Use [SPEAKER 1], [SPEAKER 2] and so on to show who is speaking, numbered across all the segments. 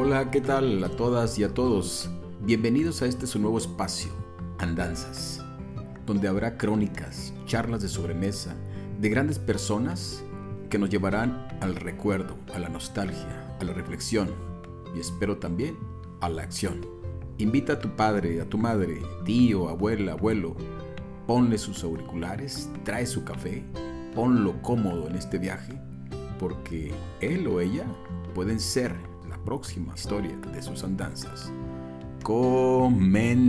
[SPEAKER 1] Hola, ¿qué tal a todas y a todos? Bienvenidos a este su nuevo espacio, Andanzas, donde habrá crónicas, charlas de sobremesa de grandes personas que nos llevarán al recuerdo, a la nostalgia, a la reflexión y espero también a la acción. Invita a tu padre, a tu madre, tío, abuela, abuelo, ponle sus auriculares, trae su café, ponlo cómodo en este viaje, porque él o ella pueden ser próxima historia de sus andanzas. Comenzamos.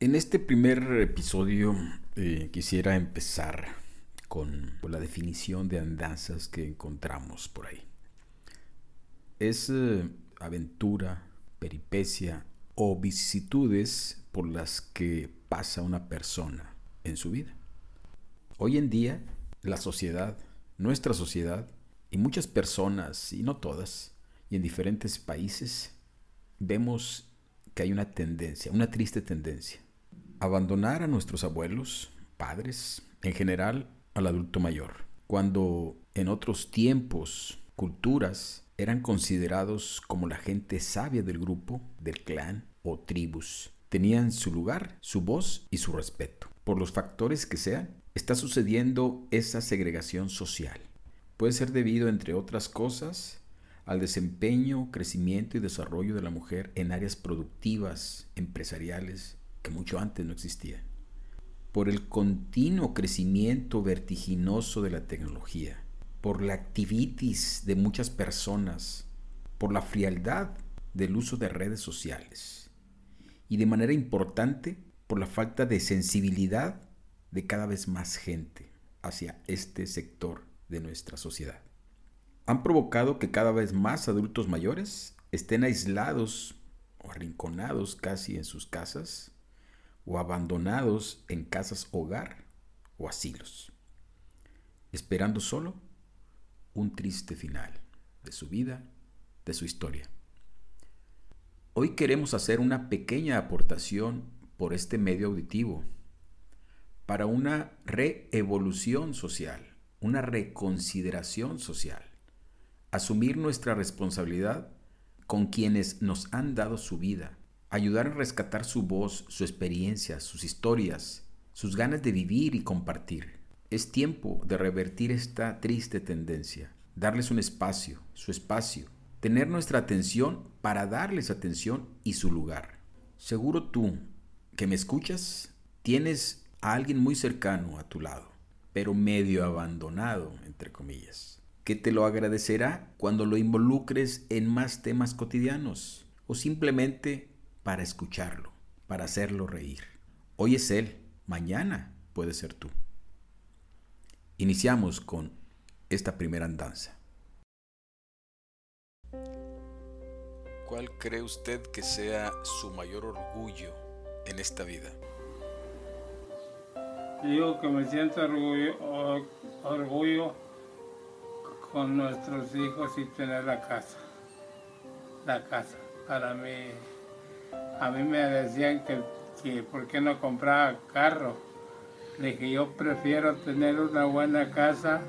[SPEAKER 1] En este primer episodio eh, quisiera empezar con, la definición de andanzas que encontramos por ahí. Es eh, aventura, peripecia o vicisitudes por las que pasa una persona en su vida. Hoy en día, la sociedad nuestra sociedad y muchas personas, y no todas, y en diferentes países, vemos que hay una tendencia, una triste tendencia. Abandonar a nuestros abuelos, padres, en general al adulto mayor, cuando en otros tiempos, culturas, eran considerados como la gente sabia del grupo, del clan o tribus. Tenían su lugar, su voz y su respeto. Por los factores que sean, está sucediendo esa segregación social. Puede ser debido, entre otras cosas, al desempeño, crecimiento y desarrollo de la mujer en áreas productivas, empresariales, que mucho antes no existían. Por el continuo crecimiento vertiginoso de la tecnología, por la activitis de muchas personas, por la frialdad del uso de redes sociales y de manera importante por la falta de sensibilidad de cada vez más gente hacia este sector de nuestra sociedad. Han provocado que cada vez más adultos mayores estén aislados o arrinconados casi en sus casas o abandonados en casas hogar o asilos, esperando solo un triste final de su vida, de su historia. Hoy queremos hacer una pequeña aportación por este medio auditivo para una reevolución social, una reconsideración social, asumir nuestra responsabilidad con quienes nos han dado su vida, ayudar a rescatar su voz, su experiencia, sus historias, sus ganas de vivir y compartir. Es tiempo de revertir esta triste tendencia, darles un espacio, su espacio, tener nuestra atención para darles atención y su lugar. Seguro tú que me escuchas, tienes a alguien muy cercano a tu lado, pero medio abandonado, entre comillas, que te lo agradecerá cuando lo involucres en más temas cotidianos o simplemente para escucharlo, para hacerlo reír. Hoy es él, mañana puede ser tú. Iniciamos con esta primera andanza. ¿Cuál cree usted que sea su mayor orgullo en esta vida?
[SPEAKER 2] Digo que me siento orgullo, con nuestros hijos y tener la casa. La casa. Para mí, a mí me decían que, que por qué no compraba carro. Le dije, yo prefiero tener una buena casa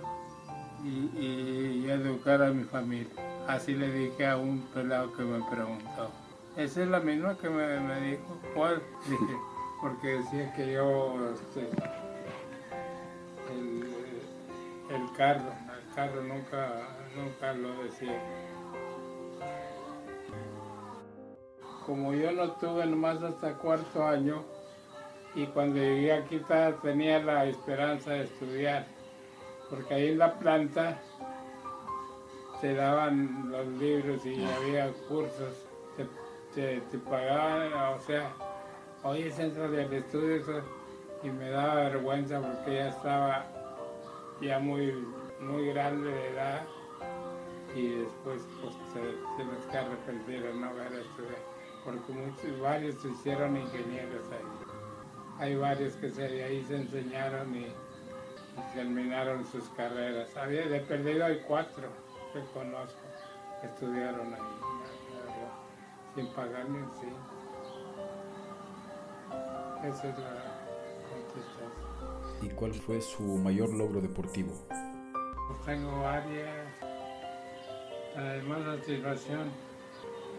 [SPEAKER 2] y, educar a mi familia. Así le dije a un pelado que me preguntó. Esa es la misma que me, me dijo. ¿Cuál? Dije, porque decía que yo este, carro, el carro nunca, nunca lo decía. Como yo no tuve nomás hasta cuarto año y cuando llegué aquí tenía la esperanza de estudiar, porque ahí en la planta se daban los libros y había cursos, te, pagaban, o sea, hoy es centro del estudio y me daba vergüenza porque ya estaba ya muy, muy grande de edad y después pues se, que arrepentir de no haber estudiado porque muchos, varios se hicieron ingenieros ahí. Hay varios que se, ahí se enseñaron y, terminaron sus carreras. Había de perdido hay cuatro que conozco que estudiaron ahí, sin pagar ni un sí. Esa es la
[SPEAKER 1] ¿Y cuál fue su mayor logro deportivo?
[SPEAKER 2] Tengo varias. Además, satisfacción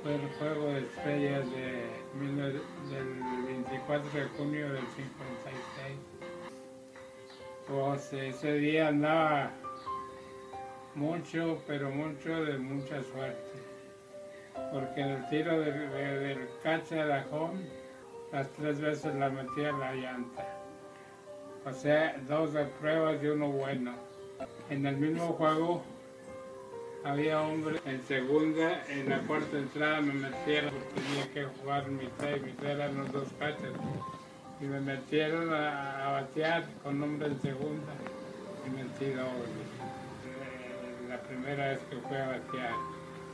[SPEAKER 2] fue el juego de estrellas de, del 24 de junio del 56. Pues ese día andaba mucho, pero mucho de mucha suerte. Porque en el tiro del, cacha de home, las tres veces la metí a la llanta. O sea, dos de pruebas y uno bueno. En el mismo juego había hombre en segunda, en la cuarta entrada me metieron, tenía que jugar mitad y mitad eran los dos cachas. Y me metieron a, batear con hombre en segunda y metí doble la primera vez que fui a batear.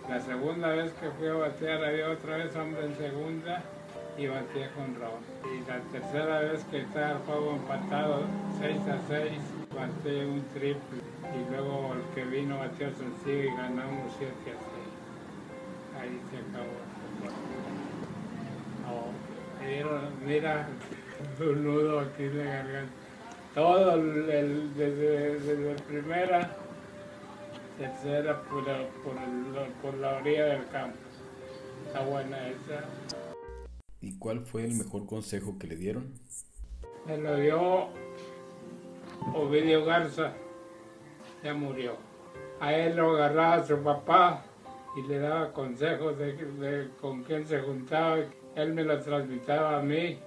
[SPEAKER 2] La segunda vez que fui a batear había otra vez hombre en segunda y bateé con Ron. Y la tercera vez que estaba el juego empatado 6 a 6, bateé un triple. Y luego el que vino bateó sencillo y ganamos 7 a 6. Ahí se acabó. Oh, mira, un nudo aquí de garganta. Todo el, el desde, desde primera tercera por, por, por, la orilla del campo. Está buena esa.
[SPEAKER 1] ¿Y cuál fue el mejor consejo que le dieron?
[SPEAKER 2] Me lo dio Ovidio Garza, ya murió. A él lo agarraba su papá y le daba consejos de, con quién se juntaba. Él me lo transmitaba a mí,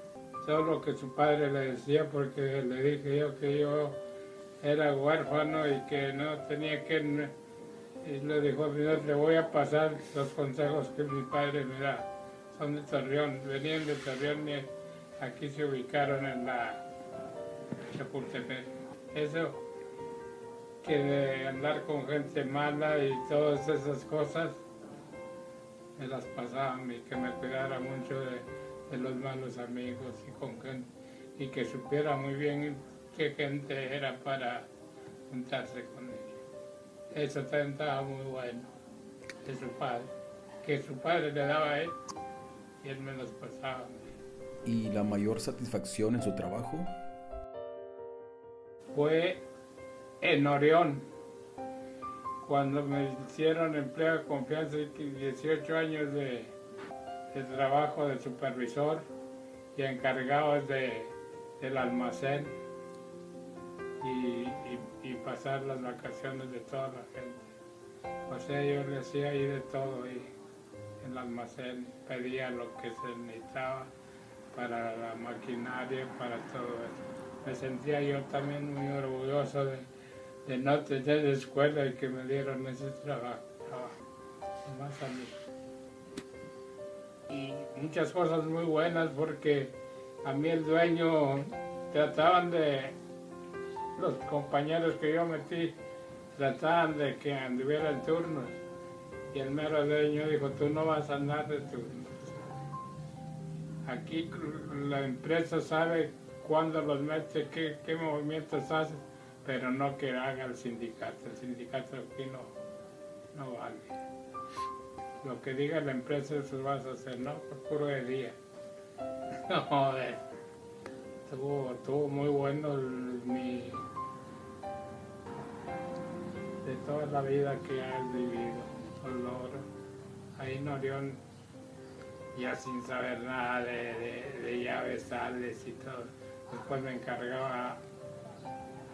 [SPEAKER 2] solo que su padre le decía porque le dije yo que yo era huérfano y que no tenía que y le dijo, mira, le voy a pasar los consejos que mi padre me da. Son de Torreón, venían de Torreón y aquí se ubicaron en la Chapultepec. Eso, que de andar con gente mala y todas esas cosas, me las pasaban y que me cuidara mucho de, los malos amigos y con gente, y que supiera muy bien qué gente era para juntarse con ellos. Eso también estaba muy bueno de su padre, que su padre le daba a él y él me los pasaba.
[SPEAKER 1] ¿Y la mayor satisfacción en su trabajo?
[SPEAKER 2] Fue en Orión, cuando me hicieron empleo de confianza, 18 años de, trabajo de supervisor y encargado de, del almacén y, y, y, pasar las vacaciones de toda la gente. O sea, yo le hacía ahí de todo y en el almacén pedía lo que se necesitaba para la maquinaria, para todo eso. Me sentía yo también muy orgulloso de, no tener escuela y que me dieron ese trabajo. Más a mí. Y muchas cosas muy buenas porque a mí el dueño trataban de los compañeros que yo metí trataban de que anduviera en turnos. Y el mero dueño dijo, tú no vas a andar de turnos. Aquí la empresa sabe cuándo los mete, qué, qué movimientos hace, pero no que haga el sindicato. El sindicato aquí no, no vale. Lo que diga la empresa eso vas a hacer, no, por puro de día. No, joder. Estuvo, estuvo muy bueno mi de toda la vida que has vivido, dolor. Ahí en Orión, ya sin saber nada de, de, de llaves, sales y todo. Después me encargaba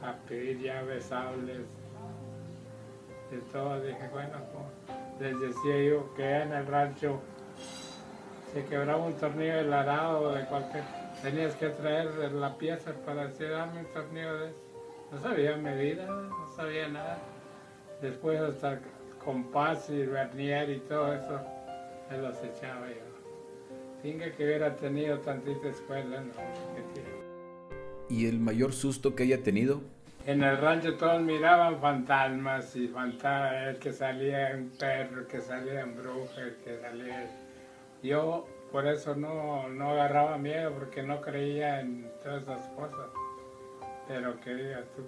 [SPEAKER 2] a, pedir llaves, sables, de todo. Dije, bueno, pues, les decía yo que en el rancho se quebraba un tornillo del arado o de cualquier... Tenías que traer la pieza para decir, dame un tornillo de eso. No sabía medida, no sabía nada. Después hasta compás y vernier y todo eso, me los echaba yo. Tinga que hubiera tenido tantita escuela, no,
[SPEAKER 1] ¿Y el mayor susto que haya tenido?
[SPEAKER 2] En el rancho todos miraban fantasmas y fantasmas, que salía en perro, el que salía en bruja, el que salía... Yo por eso no, no agarraba miedo, porque no creía en todas esas cosas. Pero que digas tú,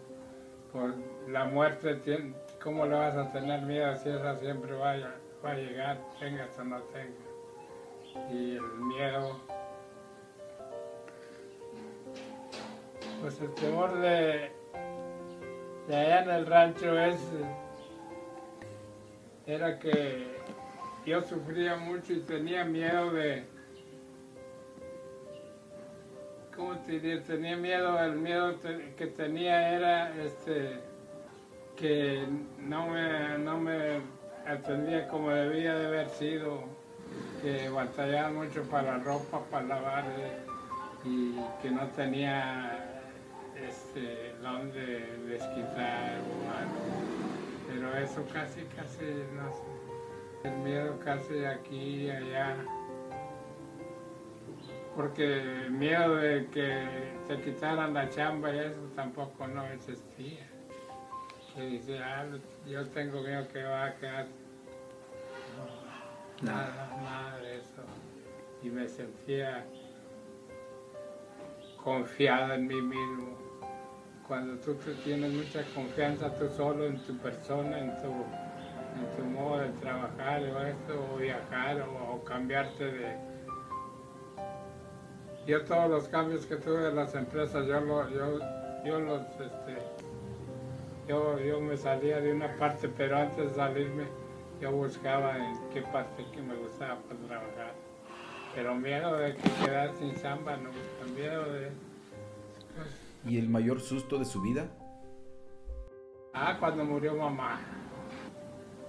[SPEAKER 2] por la muerte, ¿cómo le vas a tener miedo si esa siempre va a, va a llegar, tengas o no tengas? Y el miedo, pues el temor de, allá en el rancho es, era que yo sufría mucho y tenía miedo de, ¿cómo te diría? Tenía miedo, el miedo que tenía era este, que no me, no me atendía como debía de haber sido, que batallaba mucho para ropa, para lavar y que no tenía este, donde desquitar o algo. Pero eso casi, casi, no sé, el miedo casi aquí y allá. Porque el miedo de que te quitaran la chamba y eso tampoco no existía. Que dice, ah, yo tengo miedo que va a quedar. nada, nada de eso. Y me sentía confiada en mí mismo. Cuando tú tienes mucha confianza tú solo en tu persona, en tu, en tu modo de trabajar o esto, o viajar o, cambiarte de... Yo todos los cambios que tuve en las empresas, yo, yo, yo los... Este, yo, yo me salía de una parte, pero antes de salirme yo buscaba en qué parte que me gustaba para trabajar. Pero miedo de que quedar sin samba, no, miedo de...
[SPEAKER 1] ¿Y el mayor susto de su vida?
[SPEAKER 2] Ah, cuando murió mamá.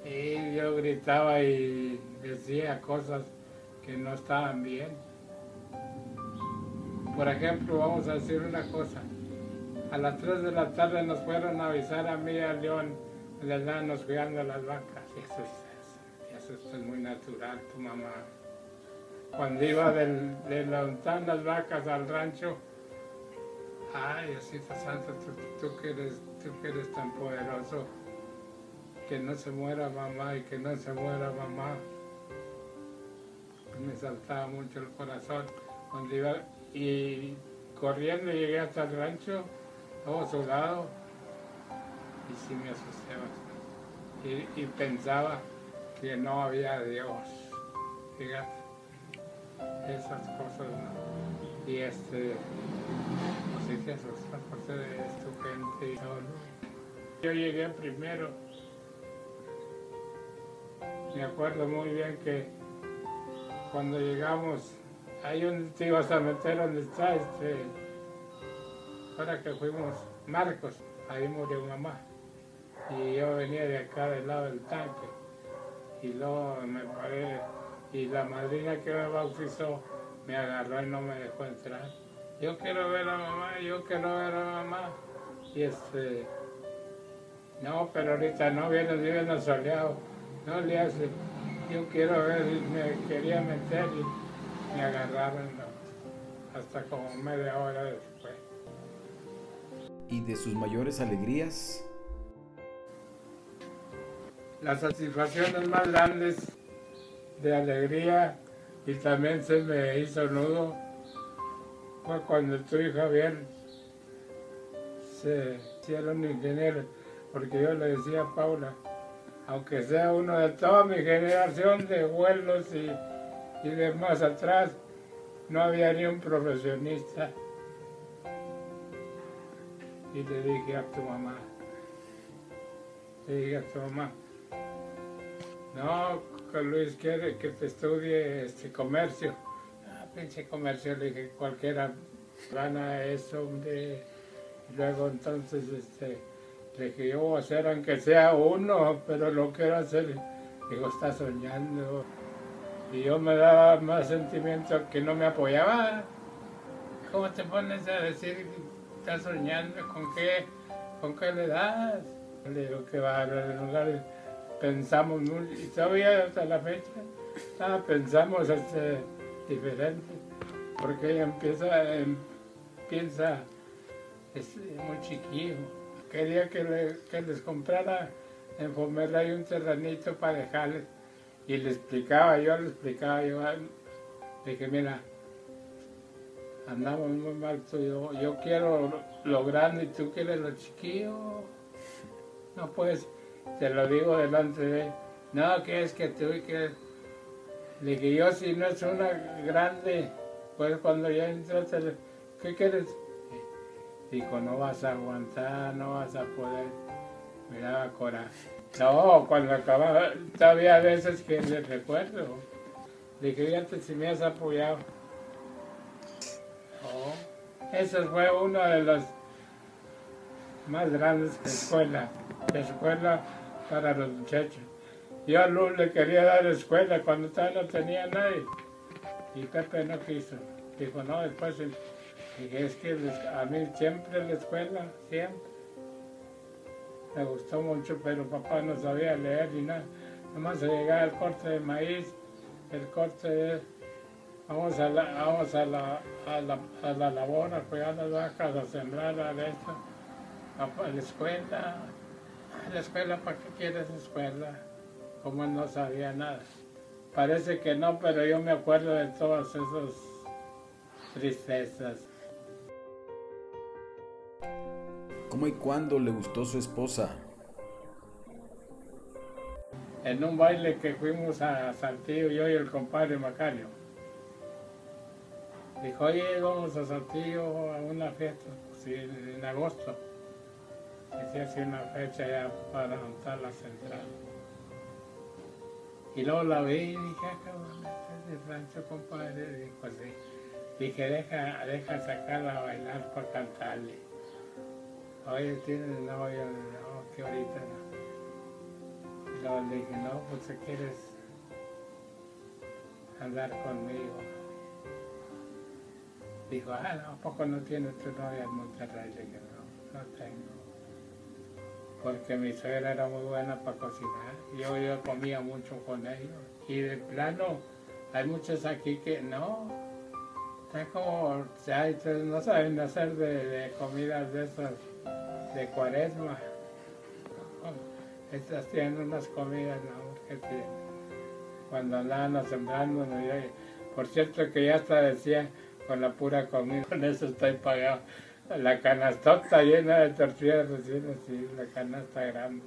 [SPEAKER 2] Y yo gritaba y decía cosas que no estaban bien. Por ejemplo, vamos a decir una cosa. A las 3 de la tarde nos fueron a avisar a mí y a León, le nos cuidando las vacas. Eso es, eso es muy natural, tu mamá cuando iba del, de las vacas al rancho, ay, Diosito Santo, tú, que eres, tú eres tan poderoso, que no se muera mamá y que no se muera mamá. Me saltaba mucho el corazón cuando iba y corriendo llegué hasta el rancho, todo soldado, y sí me asusté bastante. Y, y pensaba que no había Dios. Fíjate esas cosas, ¿no? Y este, parte de gente Yo llegué primero. Me acuerdo muy bien que cuando llegamos, ahí donde te ibas a meter donde está este, ahora que fuimos Marcos, ahí murió mamá. Y yo venía de acá del lado del tanque. Y luego me paré y la madrina que me bautizó me agarró y no me dejó entrar. Yo quiero ver a mamá, yo quiero ver a mamá. Y este, no, pero ahorita no, viene, viene soleado. No le hace, yo quiero ver, y me quería meter y me agarraron hasta como media hora después.
[SPEAKER 1] ¿Y de sus mayores alegrías?
[SPEAKER 2] Las satisfacciones más grandes de alegría y también se me hizo nudo fue cuando tú y Javier se hicieron ingenieros, porque yo le decía a Paula, aunque sea uno de toda mi generación de vuelos y, y de más atrás, no había ni un profesionista. Y le dije a tu mamá, le dije a tu mamá, no, Luis quiere que te estudie este comercio. Pinche comercio, le dije, cualquiera gana eso, hombre. Luego entonces, este, le dije, yo voy a hacer aunque sea uno, pero lo quiero hacer. Digo, está soñando. Y yo me daba más sentimiento que no me apoyaba. ¿Cómo te pones a decir estás soñando? ¿Con qué, con qué le das? Le digo que va a haber lugares pensamos mucho, y todavía hasta la fecha ah, pensamos este, diferente, porque ella empieza, em, piensa, es muy chiquillo. Quería que, les comprara en Fomela un terrenito para dejarles. Y le explicaba, yo le explicaba, yo dije, mira, andamos muy mal tú yo, yo quiero lo grande y tú quieres lo chiquillo. No puedes te lo digo delante de No, que es que tú que le dije yo si no es una grande, pues cuando ya entraste, ¿qué quieres? Dijo, no vas a aguantar, no vas a poder. Me daba coraje. No, cuando acababa, todavía a veces que le recuerdo. Dije, fíjate si me has apoyado. Oh, fue uno de los más grandes de escuela, de escuela para los muchachos. Yo a Luz le quería dar escuela cuando todavía no tenía nadie. Y Pepe no quiso. Dijo, no, después es que a mí siempre la escuela, siempre. Me gustó mucho, pero papá no sabía leer ni nada. Nomás llegaba el corte de maíz, el corte de... Vamos a la, vamos a la, a la, a la labor, a cuidar las vacas, a sembrar, a esto, a, la escuela. A la escuela, ¿para qué quieres escuela? Como no sabía nada. Parece que no, pero yo me acuerdo de todas esas tristezas.
[SPEAKER 1] ¿Cómo y cuándo le gustó su esposa?
[SPEAKER 2] En un baile que fuimos a Saltillo, yo y el compadre Macario. Dijo, oye, vamos a Saltillo a una fiesta, sí, en agosto. Se hacía una fecha ya para montar la central. Y luego la vi y dije, ah, este es de rancho, compadre. Dijo así. Dije, deja, deja sacarla a bailar para cantarle. Oye, ¿tienes novio? No, que ahorita no. Y luego le dije, no, pues si quieres andar conmigo. Dijo, ah, no, ¿a poco no tienes tu novia en Monterrey? Le dije, no, no tengo. Porque mi suegra era muy buena para cocinar. Yo, yo comía mucho con ellos. Y de plano, hay muchos aquí que no. Está como, no saben hacer de, de comidas de esas de cuaresma. Estás teniendo unas comidas, ¿no? Que cuando andaban sembrando, ¿no? por cierto que ya hasta decía, con la pura comida, con eso estoy pagado. La canastota llena de tortillas recién así, la canasta grande.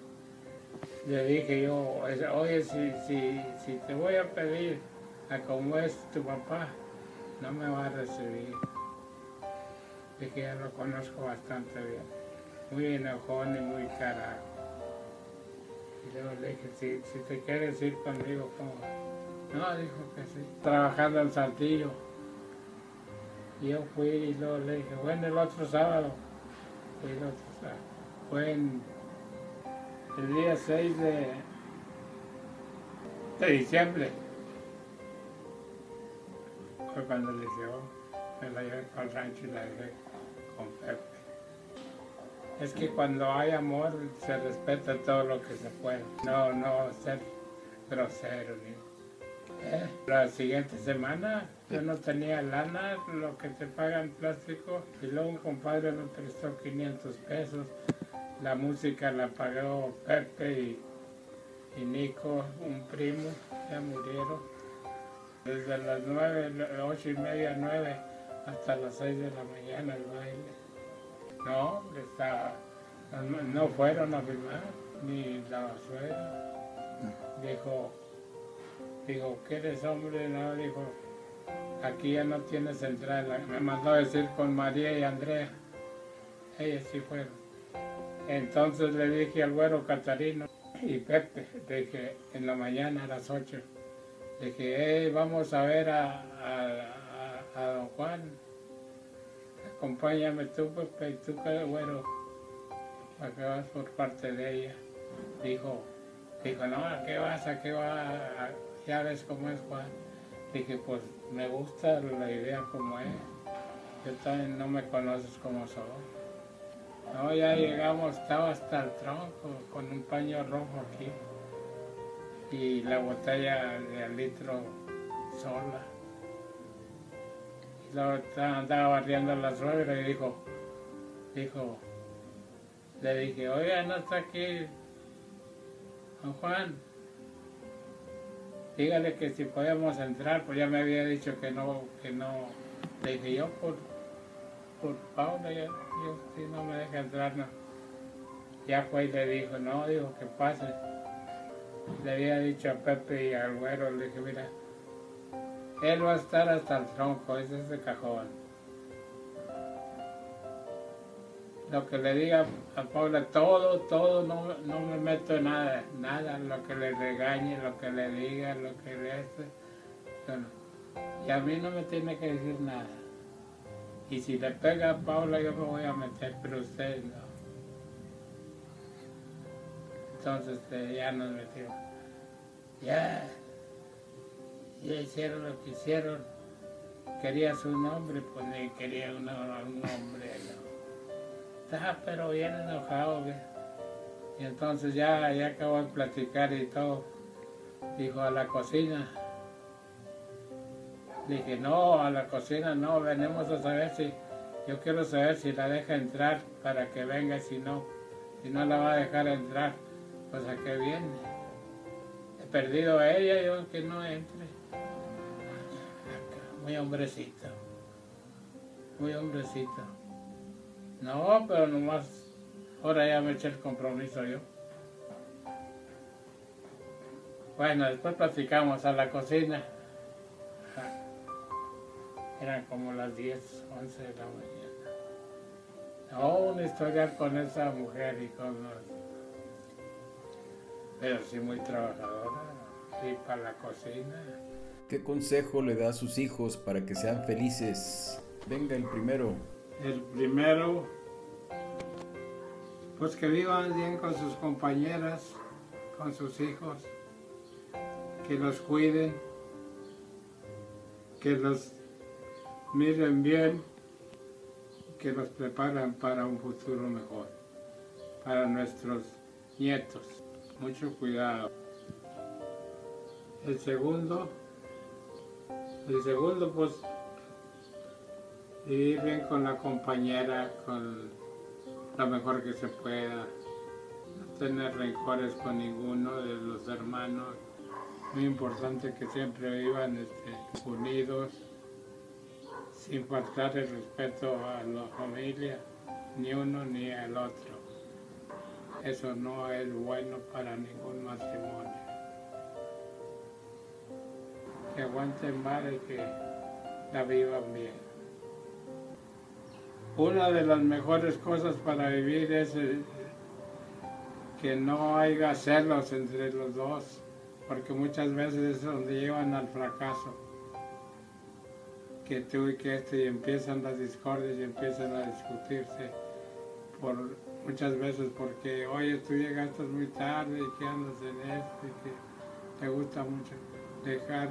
[SPEAKER 2] Le dije yo, oye, si, si, si te voy a pedir a como es tu papá, no me va a recibir. Dije, ya lo conozco bastante bien muy enojón y muy carajo. Y luego le dije, si, si te quieres ir conmigo, ¿cómo? No, dijo que sí. Trabajando en Saltillo. Y yo fui y luego le dije, bueno, el otro sábado. Fui el otro sábado. Fue en el día 6 de, diciembre. Fue cuando le dije, oh, me la llevé para el rancho y la dejé con Pepe. Es que cuando hay amor se respeta todo lo que se puede. No, no ser grosero. ¿Eh? La siguiente semana yo no tenía lana, lo que te pagan plástico, y luego un compadre me prestó 500 pesos. La música la pagó Pepe y, y Nico, un primo, ya murieron. Desde las nueve, ocho y media, nueve, hasta las seis de la mañana el baile. No, está, no fueron a firmar, ni la suegra. Dijo, dijo, ¿qué eres hombre? No, dijo, aquí ya no tienes entrada. Me mandó a decir con María y Andrea. Ellas sí fueron. Entonces le dije al güero Catarino y Pepe, dije, en la mañana a las 8, dije, hey, vamos a ver a, a, a don Juan acompáñame tú, Pepe, y tú, bueno, qué vas por parte de ella. Dijo, dijo, no, ¿a qué vas? ¿A qué vas? Ya ves cómo es Juan. Dije, pues me gusta la idea como es. Yo también no me conoces como soy. No, ya llegamos, estaba hasta el tronco con un paño rojo aquí y la botella de litro sola andaba barriendo la suegra y dijo, dijo, le dije, oiga, no está aquí Juan. Dígale que si podemos entrar, pues ya me había dicho que no, que no. Le dije yo por, por Paula, yo, si no me deja entrar, no. Ya fue y le dijo, no, dijo que pase. Le había dicho a Pepe y al güero, le dije, mira, él va a estar hasta el tronco, ese es de cajón. Lo que le diga a Paula, todo, todo, no, no me meto en nada, nada, lo que le regañe, lo que le diga, lo que le hace. Bueno, y a mí no me tiene que decir nada. Y si le pega a Paula, yo me voy a meter, pero usted no. Entonces este, ya nos metimos. Ya, ya hicieron lo que hicieron. Quería su nombre, pues quería un nombre. Pero bien enojado. Y entonces ya, ya acabó de platicar y todo. Dijo a la cocina. Dije, no, a la cocina no, venimos a saber si, yo quiero saber si la deja entrar para que venga, si no, si no la va a dejar entrar, pues a qué viene. He perdido a ella, yo que no entre. Muy hombrecito, muy hombrecito. No, pero nomás, ahora ya me eché el compromiso yo. Bueno, después platicamos a la cocina. Eran como las 10, 11 de la mañana. No, una historia con esa mujer y con Pero sí muy trabajadora, sí para la cocina.
[SPEAKER 1] ¿Qué consejo le da a sus hijos para que sean felices? Venga el primero.
[SPEAKER 2] El primero, pues que vivan bien con sus compañeras, con sus hijos, que los cuiden, que los miren bien, que los preparan para un futuro mejor, para nuestros nietos. Mucho cuidado. El segundo, el segundo pues vivir bien con la compañera, con lo mejor que se pueda, no tener rencores con ninguno de los hermanos. Muy importante que siempre vivan este, unidos sin faltar el respeto a la familia, ni uno ni el otro. Eso no es bueno para ningún matrimonio. Que aguanten mal y que la vivan bien. Una de las mejores cosas para vivir es eh, que no haya celos entre los dos, porque muchas veces es donde llevan al fracaso. Que tú y que esto y empiezan las discordias y empiezan a discutirse por muchas veces porque oye tú llegaste muy tarde y que andas en esto y que te gusta mucho dejar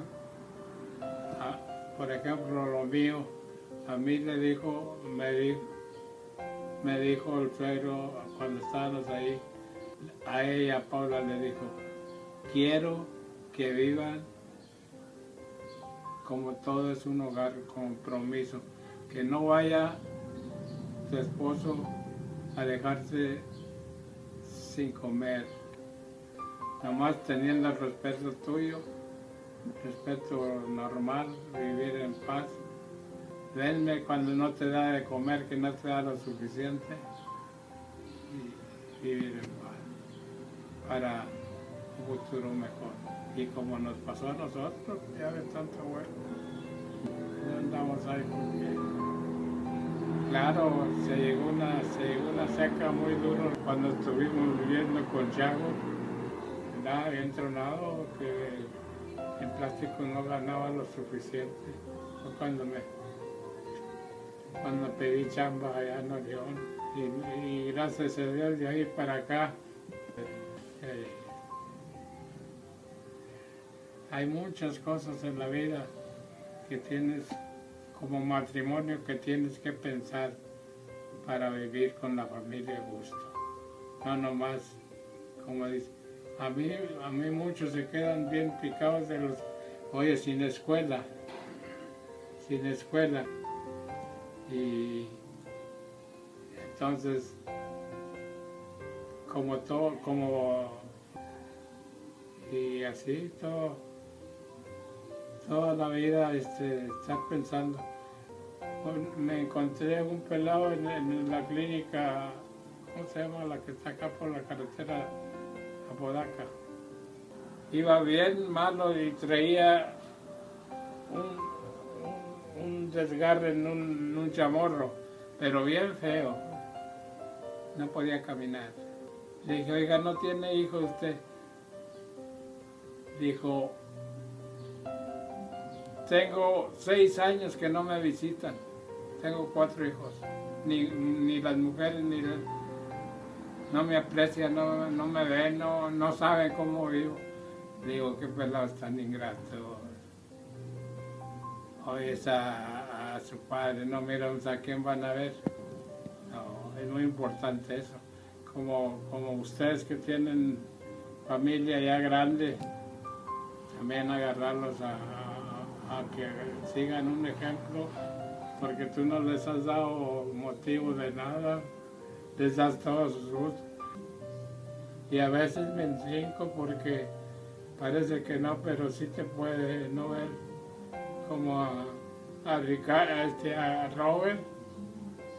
[SPEAKER 2] por ejemplo lo mío a mí le dijo me dijo me dijo cuando estábamos ahí a ella Paula le dijo quiero que vivan como todo es un hogar compromiso, que no vaya tu esposo a dejarse sin comer, nomás teniendo el respeto tuyo, respeto normal, vivir en paz. Venme cuando no te da de comer, que no te da lo suficiente, y paz, para un futuro mejor. Y como nos pasó a nosotros, ya de tanto bueno, andamos ahí porque, claro, se llegó, una, se llegó una seca muy dura cuando estuvimos viviendo con Chago, nada bien que el plástico no ganaba lo suficiente. Cuando me cuando pedí chamba allá en Orión y, gracias a Dios de ahí para acá eh, hay muchas cosas en la vida que tienes como matrimonio que tienes que pensar para vivir con la familia gusto. No nomás, como dice, a mí, a mí muchos se quedan bien picados de los, oye, sin escuela, sin escuela. Y entonces, como todo, como, y así todo toda la vida este, estar pensando. Me encontré un pelado en, la clínica, ¿cómo se llama? La que está acá por la carretera a Podaca. Iba bien malo y traía un, desgarre en un, chamorro, pero bien feo. no podía caminar. Le dije, oiga, ¿no tiene hijo usted? Dijo, tengo seis años que no me visitan. Tengo cuatro hijos. Ni, ni las mujeres ni no me aprecian, no, no me ven, no, no saben cómo vivo. Digo, qué pelado tan ingrato. Oye, a, a, su padre, no miran a quién van a ver. No, es muy importante eso. Como, como ustedes que tienen familia ya grande, también agarrarlos a, que sigan un ejemplo, porque tú no les has dado motivo de nada, les das todos sus gustos. Y a veces me encinco porque parece que no, pero sí te puede no ver como a, a, a, este, a Robert,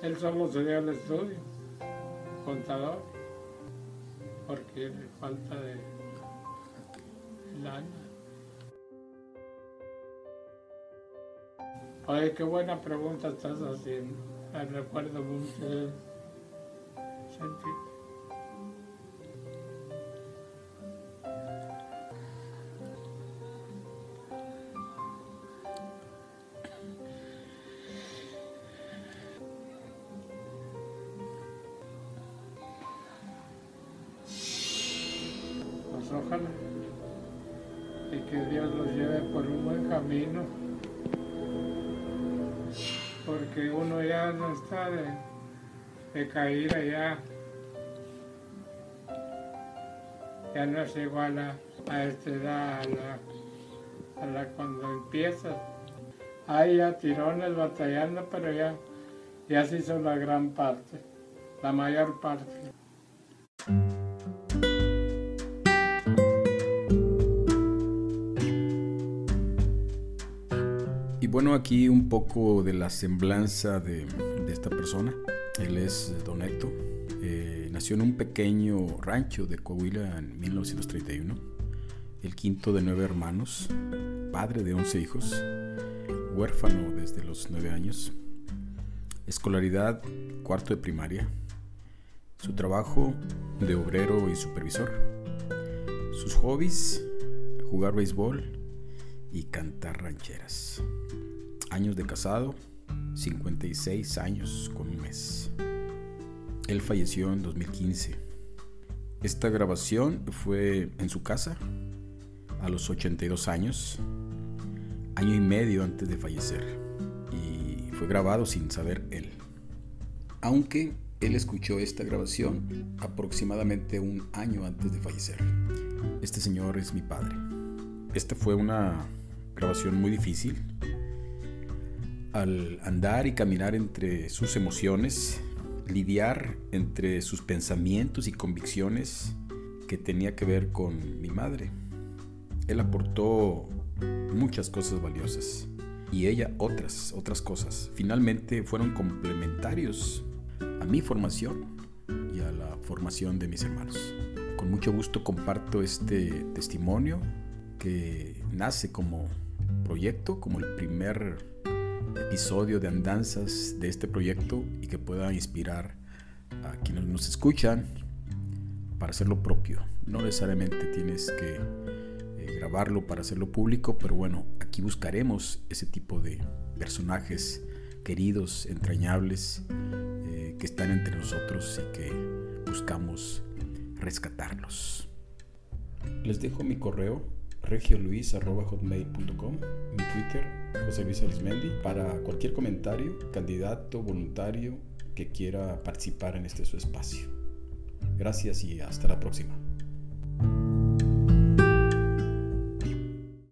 [SPEAKER 2] él solo se dio el estudio, contador, porque le falta de lana. Oye, qué buena pregunta estás haciendo. Me recuerdo mucho de Pues porque uno ya no está de, de caída ya. Ya no es igual a, esta edad, a la, a la cuando empiezas. Hay ya tirones batallando, pero ya, ya se hizo la gran parte, la mayor parte.
[SPEAKER 1] Bueno, aquí un poco de la semblanza de, esta persona. Él es Don. Eh, nació en un pequeño rancho de Coahuila en 1931. El quinto de nueve hermanos, padre de once hijos, huérfano desde los nueve años. Escolaridad cuarto de primaria. Su trabajo de obrero y supervisor. Sus hobbies, jugar béisbol y cantar rancheras años de casado, 56 años con un mes. Él falleció en 2015. Esta grabación fue en su casa a los 82 años, año y medio antes de fallecer, y fue grabado sin saber él. Aunque él escuchó esta grabación aproximadamente un año antes de fallecer. Este señor es mi padre. Esta fue una grabación muy difícil al andar y caminar entre sus emociones, lidiar entre sus pensamientos y convicciones que tenía que ver con mi madre. Él aportó muchas cosas valiosas y ella otras, otras cosas. Finalmente fueron complementarios a mi formación y a la formación de mis hermanos. Con mucho gusto comparto este testimonio que nace como proyecto, como el primer episodio de andanzas de este proyecto y que pueda inspirar a quienes nos escuchan para hacerlo propio. No necesariamente tienes que eh, grabarlo para hacerlo público, pero bueno, aquí buscaremos ese tipo de personajes queridos, entrañables, eh, que están entre nosotros y que buscamos rescatarlos. Les dejo mi correo regioluis.hotmail.com, mi Twitter, José Luis Arismendi, para cualquier comentario, candidato, voluntario que quiera participar en este su espacio. Gracias y hasta la próxima.